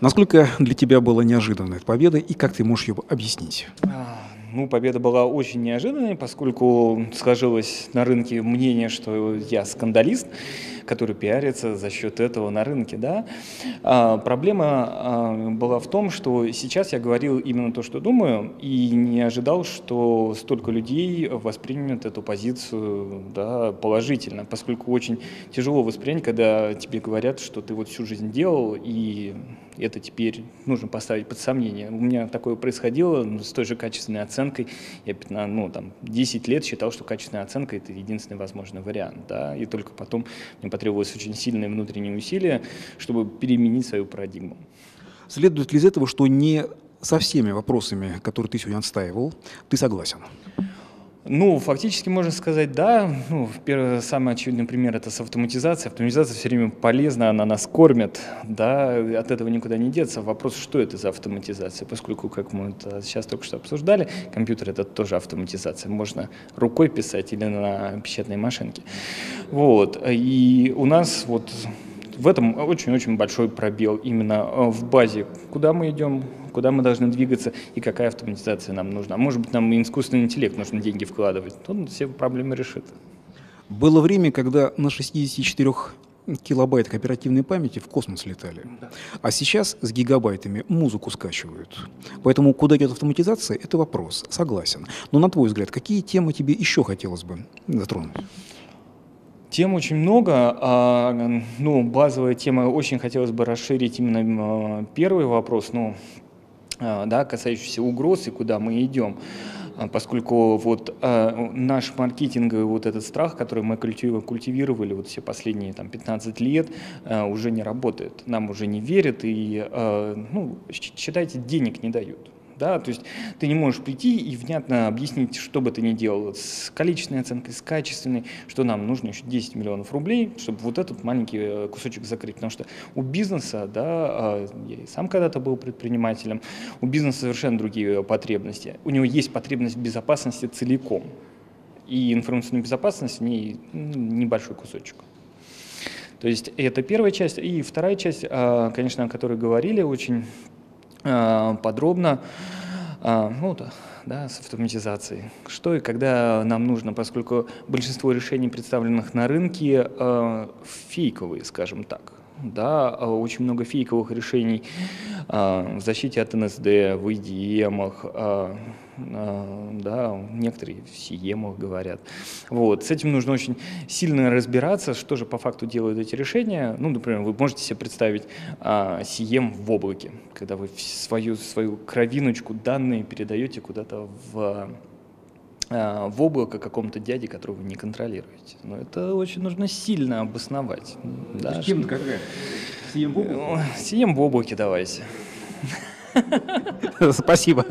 Насколько для тебя была неожиданная эта победа и как ты можешь ее объяснить? А, ну, победа была очень неожиданной, поскольку сложилось на рынке мнение, что я скандалист, который пиарится за счет этого на рынке. Да? А, проблема а, была в том, что сейчас я говорил именно то, что думаю, и не ожидал, что столько людей воспримет эту позицию да, положительно, поскольку очень тяжело воспринять, когда тебе говорят, что ты вот всю жизнь делал, и это теперь нужно поставить под сомнение. У меня такое происходило ну, с той же качественной оценкой. Я 15, ну, там, 10 лет считал, что качественная оценка – это единственный возможный вариант. Да? И только потом мне потребовалось очень сильные внутренние усилия, чтобы переменить свою парадигму. Следует ли из этого, что не со всеми вопросами, которые ты сегодня отстаивал, ты согласен? Ну, фактически можно сказать, да. Ну, первый, самый очевидный пример – это с автоматизацией. Автоматизация все время полезна, она нас кормит, да, от этого никуда не деться. Вопрос, что это за автоматизация, поскольку, как мы это сейчас только что обсуждали, компьютер – это тоже автоматизация. Можно рукой писать или на печатной машинке. Вот, и у нас вот в этом очень-очень большой пробел именно э, в базе, куда мы идем, куда мы должны двигаться и какая автоматизация нам нужна. Может быть, нам искусственный интеллект нужно деньги вкладывать. Он все проблемы решит. Было время, когда на 64 килобайтах оперативной памяти в космос летали. А сейчас с гигабайтами музыку скачивают. Поэтому куда идет автоматизация, это вопрос. Согласен. Но на твой взгляд, какие темы тебе еще хотелось бы затронуть? Тем очень много. А, ну, базовая тема, очень хотелось бы расширить именно первый вопрос, ну, а, да, касающийся угроз и куда мы идем. А, поскольку вот наш маркетинговый вот этот страх, который мы культивировали вот все последние там 15 лет, уже не работает. Нам уже не верят и, ну, считайте, денег не дают да, то есть ты не можешь прийти и внятно объяснить, что бы ты ни делал, с количественной оценкой, с качественной, что нам нужно еще 10 миллионов рублей, чтобы вот этот маленький э, кусочек закрыть, потому что у бизнеса, да, а, я и сам когда-то был предпринимателем, у бизнеса совершенно другие потребности, у него есть потребность безопасности целиком, и информационная безопасность в ней небольшой кусочек. То есть это первая часть. И вторая часть, а, конечно, о которой говорили очень подробно, а, ну, да, с автоматизацией. Что и когда нам нужно, поскольку большинство решений, представленных на рынке, а, фейковые, скажем так. Да, очень много фейковых решений в защите от НСД, в EDM, а, да, некоторые в сиемах говорят. Вот. С этим нужно очень сильно разбираться, что же по факту делают эти решения. Ну, например, вы можете себе представить а, сием в облаке, когда вы свою, свою кровиночку, данные передаете куда-то в а, в облако какому-то дяде, которого вы не контролируете. Но это очень нужно сильно обосновать. Да, Кем какая? Сием в облаке? Сием в облаке давайте. Спасибо.